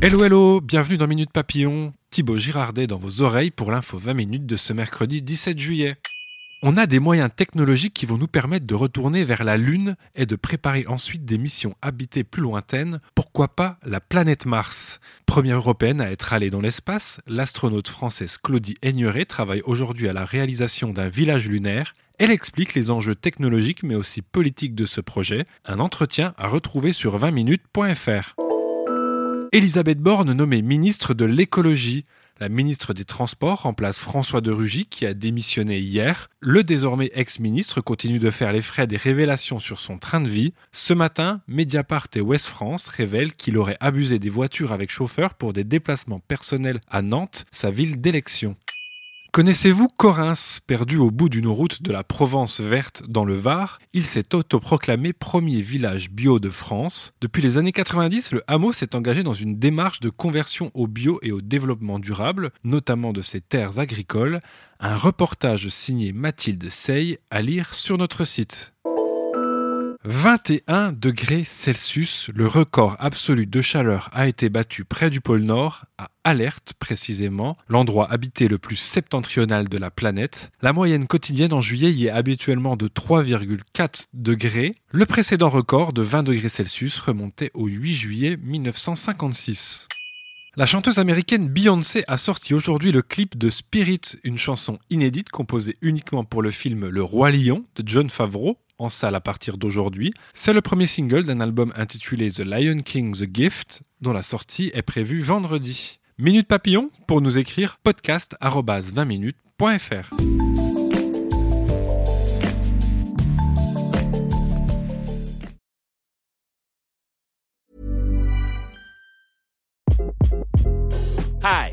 Hello hello, bienvenue dans Minute Papillon. Thibaut Girardet dans vos oreilles pour l'info 20 minutes de ce mercredi 17 juillet. On a des moyens technologiques qui vont nous permettre de retourner vers la Lune et de préparer ensuite des missions habitées plus lointaines, pourquoi pas la planète Mars? Première européenne à être allée dans l'espace, l'astronaute française Claudie Aigneret travaille aujourd'hui à la réalisation d'un village lunaire. Elle explique les enjeux technologiques mais aussi politiques de ce projet, un entretien à retrouver sur 20minutes.fr. Elisabeth Borne nommée ministre de l'écologie. La ministre des Transports remplace François de Rugy qui a démissionné hier. Le désormais ex-ministre continue de faire les frais des révélations sur son train de vie. Ce matin, Mediapart et West France révèlent qu'il aurait abusé des voitures avec chauffeur pour des déplacements personnels à Nantes, sa ville d'élection. Connaissez-vous Corinthe, perdu au bout d'une route de la Provence verte dans le Var? Il s'est autoproclamé premier village bio de France. Depuis les années 90, le hameau s'est engagé dans une démarche de conversion au bio et au développement durable, notamment de ses terres agricoles. Un reportage signé Mathilde Sey à lire sur notre site. 21 degrés Celsius, le record absolu de chaleur a été battu près du pôle Nord, à Alerte précisément, l'endroit habité le plus septentrional de la planète. La moyenne quotidienne en juillet y est habituellement de 3,4 degrés. Le précédent record de 20 degrés Celsius remontait au 8 juillet 1956. La chanteuse américaine Beyoncé a sorti aujourd'hui le clip de Spirit, une chanson inédite composée uniquement pour le film Le Roi Lion de John Favreau, en salle à partir d'aujourd'hui. C'est le premier single d'un album intitulé The Lion King The Gift, dont la sortie est prévue vendredi. Minute Papillon pour nous écrire podcast 20 minutes.fr. Hi,